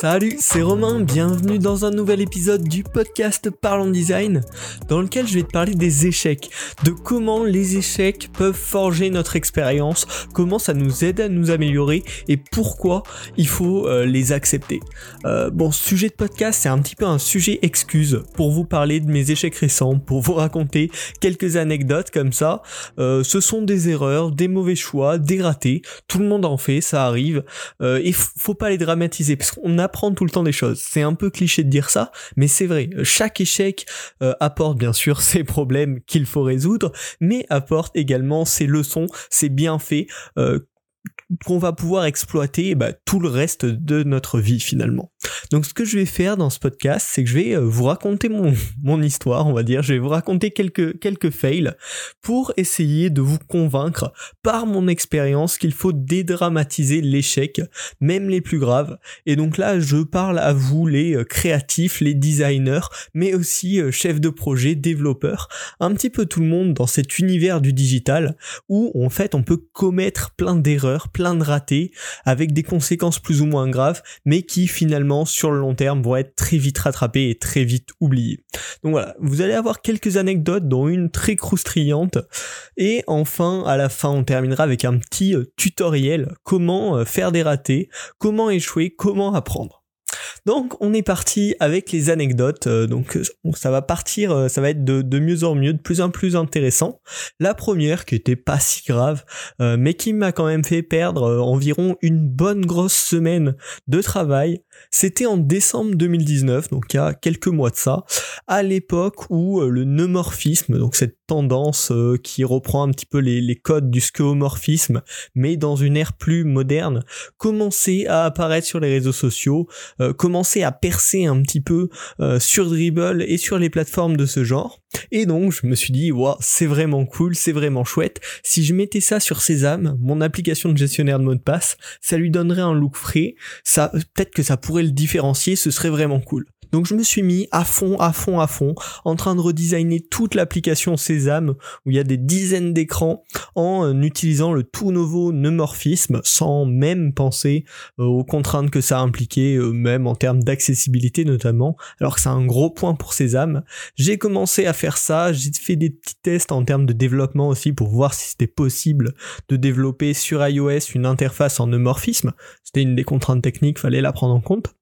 Salut, c'est Romain, bienvenue dans un nouvel épisode du podcast Parlons Design, dans lequel je vais te parler des échecs, de comment les échecs peuvent forger notre expérience, comment ça nous aide à nous améliorer et pourquoi il faut euh, les accepter. Euh, bon, sujet de podcast, c'est un petit peu un sujet excuse pour vous parler de mes échecs récents, pour vous raconter quelques anecdotes comme ça. Euh, ce sont des erreurs, des mauvais choix, des ratés, tout le monde en fait, ça arrive, et faut pas les dramatiser parce qu'on apprend tout le temps des choses. C'est un peu cliché de dire ça, mais c'est vrai. Chaque échec euh, apporte bien sûr ses problèmes qu'il faut résoudre, mais apporte également ses leçons, ses bienfaits euh, qu'on va pouvoir exploiter bah, tout le reste de notre vie finalement. Donc ce que je vais faire dans ce podcast, c'est que je vais euh, vous raconter mon, mon histoire, on va dire, je vais vous raconter quelques, quelques fails pour essayer de vous convaincre par mon expérience qu'il faut dédramatiser l'échec, même les plus graves. Et donc là, je parle à vous les euh, créatifs, les designers, mais aussi euh, chefs de projet, développeurs, un petit peu tout le monde dans cet univers du digital où en fait on peut commettre plein d'erreurs, plein de ratés, avec des conséquences plus ou moins graves, mais qui finalement sur le long terme vont être très vite rattrapées et très vite oubliées. Donc voilà, vous allez avoir quelques anecdotes, dont une très croustillante, et enfin à la fin on terminera avec un petit euh, tutoriel comment euh, faire des ratés, comment échouer, comment apprendre. Donc on est parti avec les anecdotes, euh, donc euh, ça va partir, euh, ça va être de, mieux en mieux, de plus en plus intéressant. La première qui était pas si grave, mais qui m'a quand même fait perdre environ une bonne grosse semaine de travail, c'était en décembre 2019, donc il y a quelques mois de ça, à l'époque où le neumorphisme, donc cette tendance euh, qui reprend un petit peu les, codes du skeuomorphisme, mais dans une ère plus moderne, commençait à apparaître sur les réseaux sociaux, euh, commençait à percer un petit peu euh, sur Dribble et sur les plateformes de ce genre. Et donc je me suis dit, waouh, c'est vraiment cool, c'est vraiment chouette. Si je mettais ça sur Sésame, mon application de gestionnaire de mots de passe, ça lui donnerait un look frais. Ça, peut-être que ça pourrait le différencier, ce serait vraiment cool. Donc je me suis mis à fond, à fond, à fond, en train de redesigner toute l'application Sésame, où il y a des dizaines d'écrans, en euh, utilisant le tout nouveau neumorphisme, sans même penser euh, aux contraintes que ça impliquait, euh, même en termes d'accessibilité notamment, alors que c'est un gros point pour Sésame. J'ai commencé à faire ça, j'ai fait des petits tests en termes de développement aussi pour voir si c'était possible de développer sur iOS une interface en neumorphisme. C'était une des contraintes techniques, fallait la prendre en compte.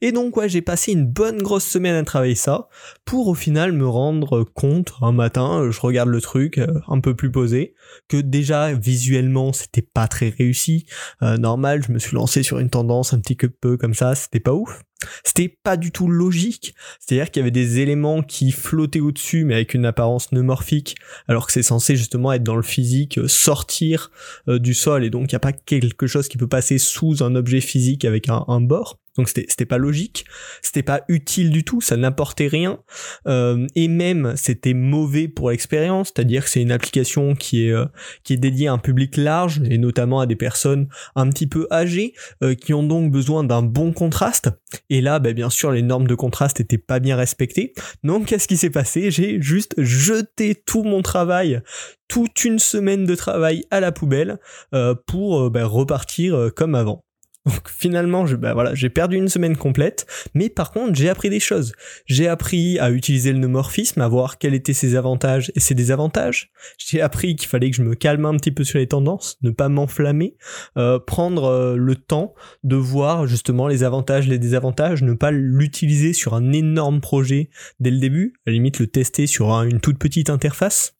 Et donc ouais, j'ai passé une bonne grosse semaine à travailler ça, pour au final me rendre compte un matin, je regarde le truc euh, un peu plus posé, que déjà visuellement c'était pas très réussi. Euh, normal, je me suis lancé sur une tendance un petit peu comme ça, c'était pas ouf. C'était pas du tout logique. C'est-à-dire qu'il y avait des éléments qui flottaient au-dessus, mais avec une apparence neumorphique, alors que c'est censé justement être dans le physique, euh, sortir du sol, et donc il n'y a pas quelque chose qui peut passer sous un objet physique avec un bord. Donc c'était pas logique, c'était pas utile du tout, ça n'apportait rien, euh, et même c'était mauvais pour l'expérience, c'est-à-dire que c'est une application qui est euh, qui est dédiée à un public large et notamment à des personnes un petit peu âgées euh, qui ont donc besoin d'un bon contraste. Et là, bah, bien sûr, les normes de contraste étaient pas bien respectées. Donc qu'est-ce qui s'est passé? J'ai juste jeté tout mon travail toute une semaine de travail à la poubelle pour bah, repartir comme avant. Donc finalement, je, bah voilà, j'ai perdu une semaine complète, mais par contre, j'ai appris des choses. J'ai appris à utiliser le neumorphisme, à voir quels étaient ses avantages et ses désavantages. J'ai appris qu'il fallait que je me calme un petit peu sur les tendances, ne pas m'enflammer, euh, prendre euh, le temps de voir justement les avantages, les désavantages, ne pas l'utiliser sur un énorme projet dès le début, à la limite le tester sur un- une toute petite interface.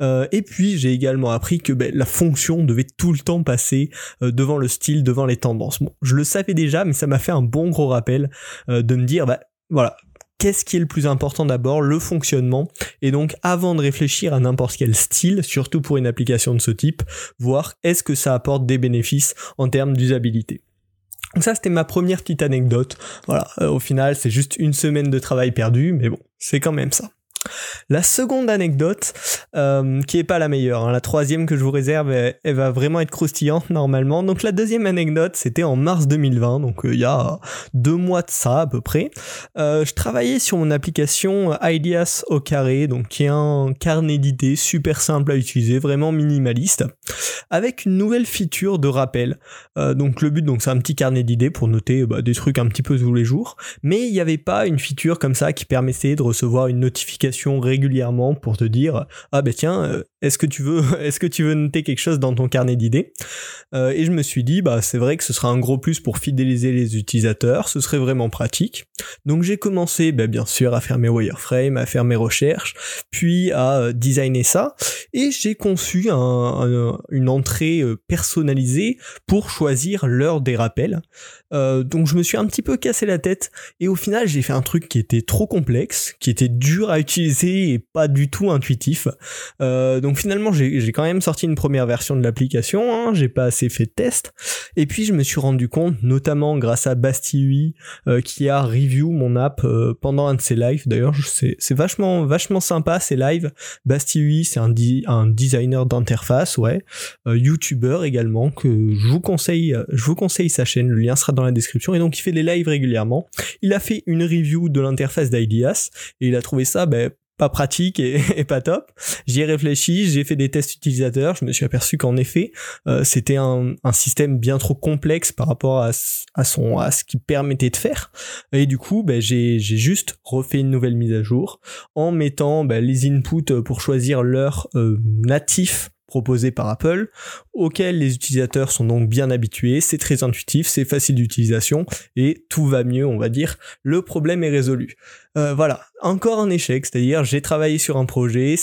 Euh, et puis j'ai également appris que ben, la fonction devait tout le temps passer euh, devant le style, devant les tendances. Je le savais déjà, mais ça m'a fait un bon gros rappel euh, de me dire, bah voilà, qu'est-ce qui est le plus important d'abord Le fonctionnement. Et donc avant de réfléchir à n'importe quel style, surtout pour une application de ce type, voir est-ce que ça apporte des bénéfices en termes d'usabilité. Donc ça c'était ma première petite anecdote. Voilà, au final c'est juste une semaine de travail perdu, mais bon, c'est quand même ça. La seconde anecdote, euh, qui est pas la meilleure, hein, la troisième que je vous réserve, elle, va vraiment être croustillante normalement. Donc la deuxième anecdote, c'était en mars 2020, donc euh, il y a deux mois de ça à peu près. Euh, je travaillais sur mon application Ideas au carré, donc qui est un carnet d'idées super simple à utiliser, vraiment minimaliste, avec une nouvelle feature de rappel. Donc le but, donc c'est un petit carnet d'idées pour noter bah, des trucs un petit peu tous les jours, mais il n'y avait pas une feature comme ça qui permettait de recevoir une notification régulièrement pour te dire ah ben tiens euh, est-ce que tu veux est-ce que tu veux noter quelque chose dans ton carnet d'idées? Euh, et je me suis dit bah c'est vrai que ce sera un gros plus pour fidéliser les utilisateurs ce serait vraiment pratique. Donc j'ai commencé ben, bien sûr à faire mes wireframes à faire mes recherches puis à euh, designer ça. Et j'ai conçu un, une entrée personnalisée pour choisir l'heure des rappels. Donc je me suis un petit peu cassé la tête et au final j'ai fait un truc qui était trop complexe qui était dur à utiliser et pas du tout intuitif. Euh, donc finalement, j'ai quand même sorti une première version de l'application, hein, j'ai pas assez fait de test. Et puis je me suis rendu compte, notamment grâce à Bastille euh, qui a review mon app euh, pendant un de ses lives. D'ailleurs, c'est vachement vachement sympa ces lives. Bastille, c'est un, un designer d'interface, ouais, euh, YouTuber également que je vous conseille, je vous conseille sa chaîne. Le lien sera dans la description. Et donc il fait des lives régulièrement. Il a fait une review de l'interface d'Ideas et il a trouvé ça ben, pas pratique et, pas top. J'y ai réfléchi, j'ai fait des tests utilisateurs, je me suis aperçu qu'en effet, euh, c'était un, système bien trop complexe par rapport à, son à ce qu'il permettait de faire. Et du coup, ben, j'ai juste refait une nouvelle mise à jour en mettant ben, les inputs pour choisir l'heure euh, natif proposé par Apple, auquel les utilisateurs sont donc bien habitués, c'est très intuitif, c'est facile d'utilisation et tout va mieux, on va dire. Le problème est résolu. Euh, voilà, encore un échec, c'est-à-dire j'ai travaillé sur un projet,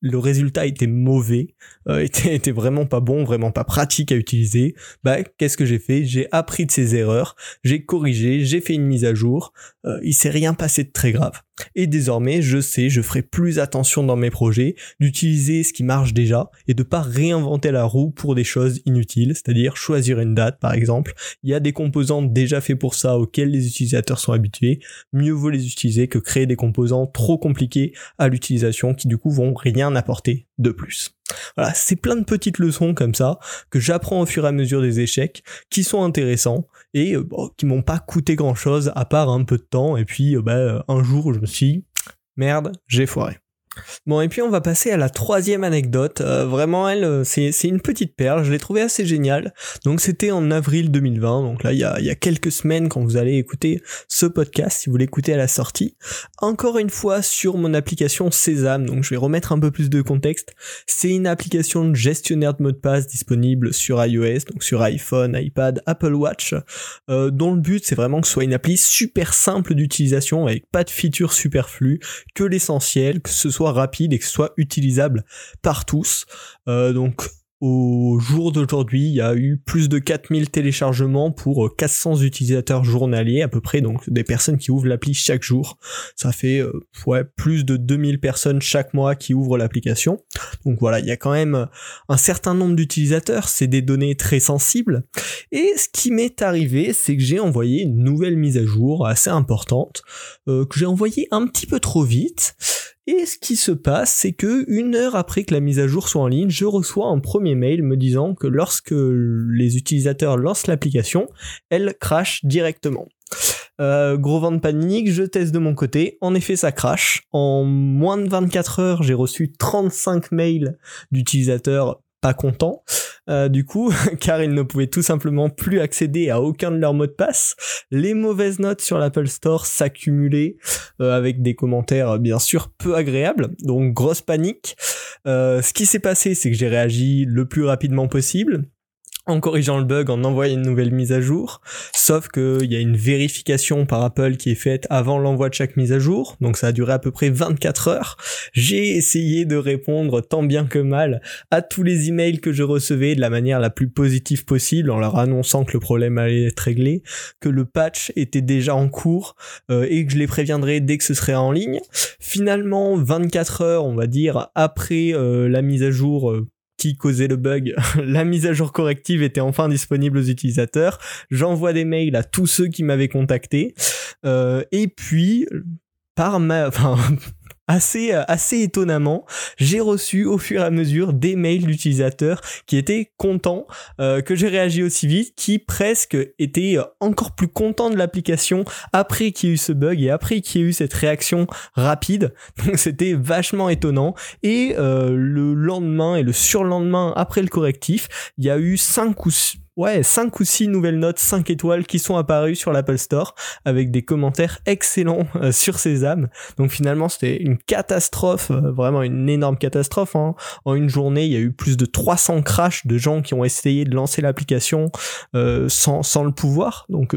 le résultat était mauvais, euh, était, vraiment pas bon, vraiment pas pratique à utiliser. Bah qu'est-ce que j'ai fait? J'ai appris de ces erreurs, j'ai corrigé, j'ai fait une mise à jour. Euh, il s'est rien passé de très grave. Et désormais, je sais, je ferai plus attention dans mes projets, d'utiliser ce qui marche déjà et de pas réinventer la roue pour des choses inutiles, c'est-à-dire choisir une date par exemple. Il y a des composants déjà faits pour ça auxquels les utilisateurs sont habitués. Mieux vaut les utiliser que créer des composants trop compliqués à l'utilisation qui du coup vont rien apporter de plus. Voilà, c'est plein de petites leçons comme ça que j'apprends au fur et à mesure des échecs qui sont intéressants et euh, qui m'ont pas coûté grand chose à part un peu de temps et puis euh, bah, un jour je me suis merde, j'ai foiré. Bon, et puis on va passer à la troisième anecdote. Euh, vraiment, elle, euh, c'est, une petite perle. Je l'ai trouvée assez géniale. Donc, c'était en avril 2020. Donc là, il y a, quelques semaines quand vous allez écouter ce podcast, si vous l'écoutez à la sortie. Encore une fois, sur mon application Sésame. Donc, je vais remettre un peu plus de contexte. C'est une application gestionnaire de mots de passe disponible sur iOS, donc sur iPhone, iPad, Apple Watch, euh, dont le but, c'est vraiment que ce soit une appli super simple d'utilisation avec pas de features superflues, que l'essentiel, que ce soit rapide et que ce soit utilisable par tous. Euh, donc au jour d'aujourd'hui, il y a eu plus de 4000 téléchargements pour 400 euh, utilisateurs journaliers à peu près, donc des personnes qui ouvrent l'appli chaque jour. Ça fait euh, ouais, plus de 2000 personnes chaque mois qui ouvrent l'application. Donc voilà, il y a quand même un certain nombre d'utilisateurs, c'est des données très sensibles. Et ce qui m'est arrivé, c'est que j'ai envoyé une nouvelle mise à jour assez importante, que j'ai envoyée un petit peu trop vite. Et ce qui se passe, c'est que une heure après que la mise à jour soit en ligne, je reçois un premier mail me disant que lorsque les utilisateurs lancent l'application, elle crache directement. Euh, gros vent de panique, je teste de mon côté. En effet, ça crache. En moins de 24 heures, j'ai reçu 35 mails d'utilisateurs pas contents. Euh, du coup, car ils ne pouvaient tout simplement plus accéder à aucun de leurs mots de passe. Les mauvaises notes sur l'Apple Store s'accumulaient euh, avec des commentaires bien sûr peu agréables, donc grosse panique. Euh, ce qui s'est passé, c'est que j'ai réagi le plus rapidement possible en corrigeant le bug, en envoyant une nouvelle mise à jour. Sauf qu'il y a une vérification par Apple qui est faite avant l'envoi de chaque mise à jour. Donc ça a duré à peu près 24 heures. J'ai essayé de répondre tant bien que mal à tous les emails que je recevais de la manière la plus positive possible en leur annonçant que le problème allait être réglé, que le patch était déjà en cours euh, et que je les préviendrais dès que ce serait en ligne. Finalement, 24 heures, on va dire, après euh, la mise à jour, euh, qui causait le bug, la mise à jour corrective était enfin disponible aux utilisateurs. J'envoie des mails à tous ceux qui m'avaient contacté. Euh, et puis, ma, enfin, assez, euh, assez étonnamment, j'ai reçu au fur et à mesure des mails d'utilisateurs qui étaient contents euh, que j'ai réagi aussi vite, qui presque étaient euh, encore plus contents de l'application après qu'il y ait eu ce bug et après qu'il y ait eu cette réaction rapide. Donc c'était vachement étonnant. Et le lendemain et le surlendemain après le correctif, il y a eu 5 ou 6 ouais, 5 ou 6 nouvelles notes 5 étoiles qui sont apparues sur l'Apple Store avec des commentaires excellents euh, sur Sésame. Donc finalement, c'était une catastrophe, euh, vraiment une énorme catastrophe. Hein. En une journée, il y a eu plus de 300 crashs de gens qui ont essayé de lancer l'application euh, sans, sans le pouvoir. Donc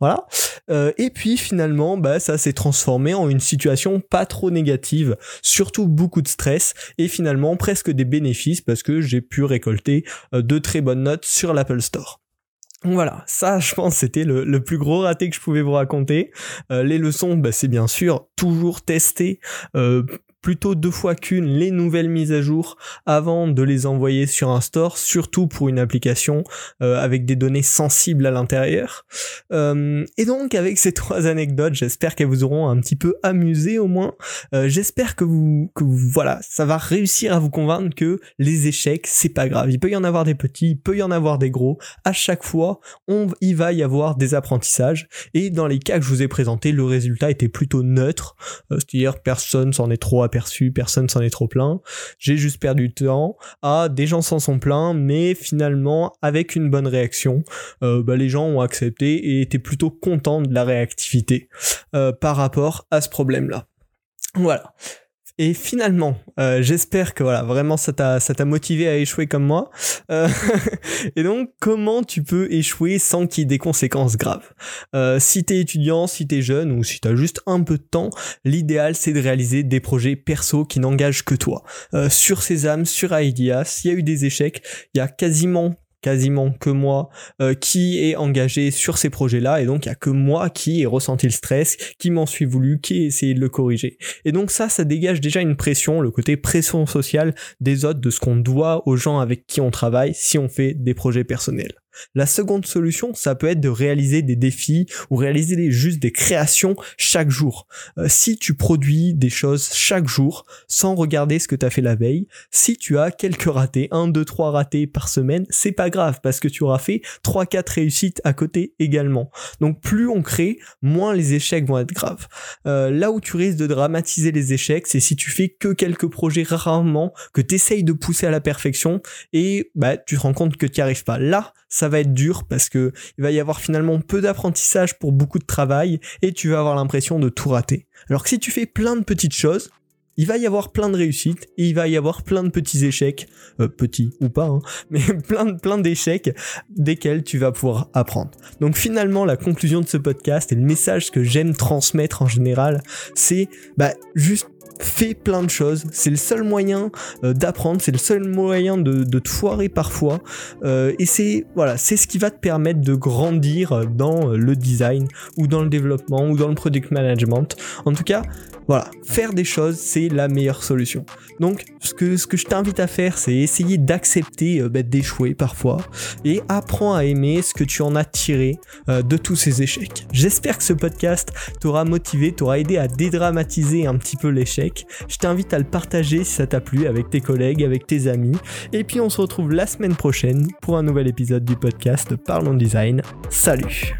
voilà. Et puis finalement, bah, ça s'est transformé en une situation pas trop négative, surtout beaucoup de stress et finalement presque des bénéfices parce que j'ai pu récolter de très bonnes notes sur l'Apple Store. Voilà, ça je pense c'était le, plus gros raté que je pouvais vous raconter. Euh, les leçons, bah, c'est bien sûr toujours tester euh, plutôt deux fois qu'une les nouvelles mises à jour avant de les envoyer sur un store, surtout pour une application euh, avec des données sensibles à l'intérieur. Euh, et donc avec ces trois anecdotes, j'espère qu'elles vous auront un petit peu amusé au moins. Euh, j'espère que vous, que vous, voilà, ça va réussir à vous convaincre que les échecs, c'est pas grave. Il peut y en avoir des petits, il peut y en avoir des gros. À chaque fois, on, il va y avoir des apprentissages. Et dans les cas que je vous ai présentés, le résultat était plutôt neutre. C'est-à-dire personne s'en est trop aperçu personne s'en est trop plein. J'ai juste perdu du temps. Ah, des gens s'en sont pleins, mais finalement, avec une bonne réaction, euh, bah, les gens ont accepté et étaient plutôt contents de la réactivité euh, par rapport à ce problème-là. Voilà. Et finalement, euh, j'espère que voilà, vraiment ça t'a ça t'a motivé à échouer comme moi. Euh, et donc, comment tu peux échouer sans qu'il y ait des conséquences graves? Euh, Si t'es étudiant, si t'es jeune ou si t'as juste un peu de temps, l'idéal c'est de réaliser des projets perso qui n'engagent que toi. Euh, sur Sésame, sur Ideas, s'il y a eu des échecs, il y a quasiment quasiment que moi euh, qui est engagé sur ces projets-là et donc il y a que moi qui ai ressenti le stress, qui m'en suis voulu, qui ai essayé de le corriger. Et donc ça, ça dégage déjà une pression, le côté pression sociale des autres, de ce qu'on doit aux gens avec qui on travaille si on fait des projets personnels. La seconde solution, ça peut être de réaliser des défis ou réaliser juste des créations chaque jour. Euh, si tu produis des choses chaque jour sans regarder ce que tu as fait la veille, si tu as quelques ratés, 1, 2, 3 ratés par semaine, c'est pas grave parce que tu auras fait 3, 4 réussites à côté également. Donc plus on crée, moins les échecs vont être graves. Euh, là où tu risques de dramatiser les échecs, c'est si tu fais que quelques projets rarement, que tu essayes de pousser à la perfection et bah, tu te rends compte que tu n'y arrives pas. Là, va être dur parce que il va y avoir finalement peu d'apprentissage pour beaucoup de travail et tu vas avoir l'impression de tout rater. Alors que si tu fais plein de petites choses, il va y avoir plein de réussites et il va y avoir plein de petits échecs, euh, petits ou pas, hein, mais plein, plein d'échecs desquels tu vas pouvoir apprendre. Donc finalement, la conclusion de ce podcast et le message que j'aime transmettre en général, c'est bah, juste fais plein de choses. C'est le seul moyen euh, d'apprendre, c'est le seul moyen de, te foirer parfois. Euh, et c'est voilà, c'est ce qui va te permettre de grandir dans le design ou dans le développement ou dans le product management. En tout cas, voilà, faire des choses, c'est la meilleure solution. Donc, ce que, ce que je t'invite à faire, c'est essayer d'accepter euh, bah, d'échouer parfois et apprends à aimer ce que tu en as tiré euh, de tous ces échecs. J'espère que ce podcast t'aura motivé, t'aura aidé à dédramatiser un petit peu l'échec. Je t'invite à le partager si ça t'a plu avec tes collègues, avec tes amis. Et puis, on se retrouve la semaine prochaine pour un nouvel épisode du podcast Parlons Design. Salut.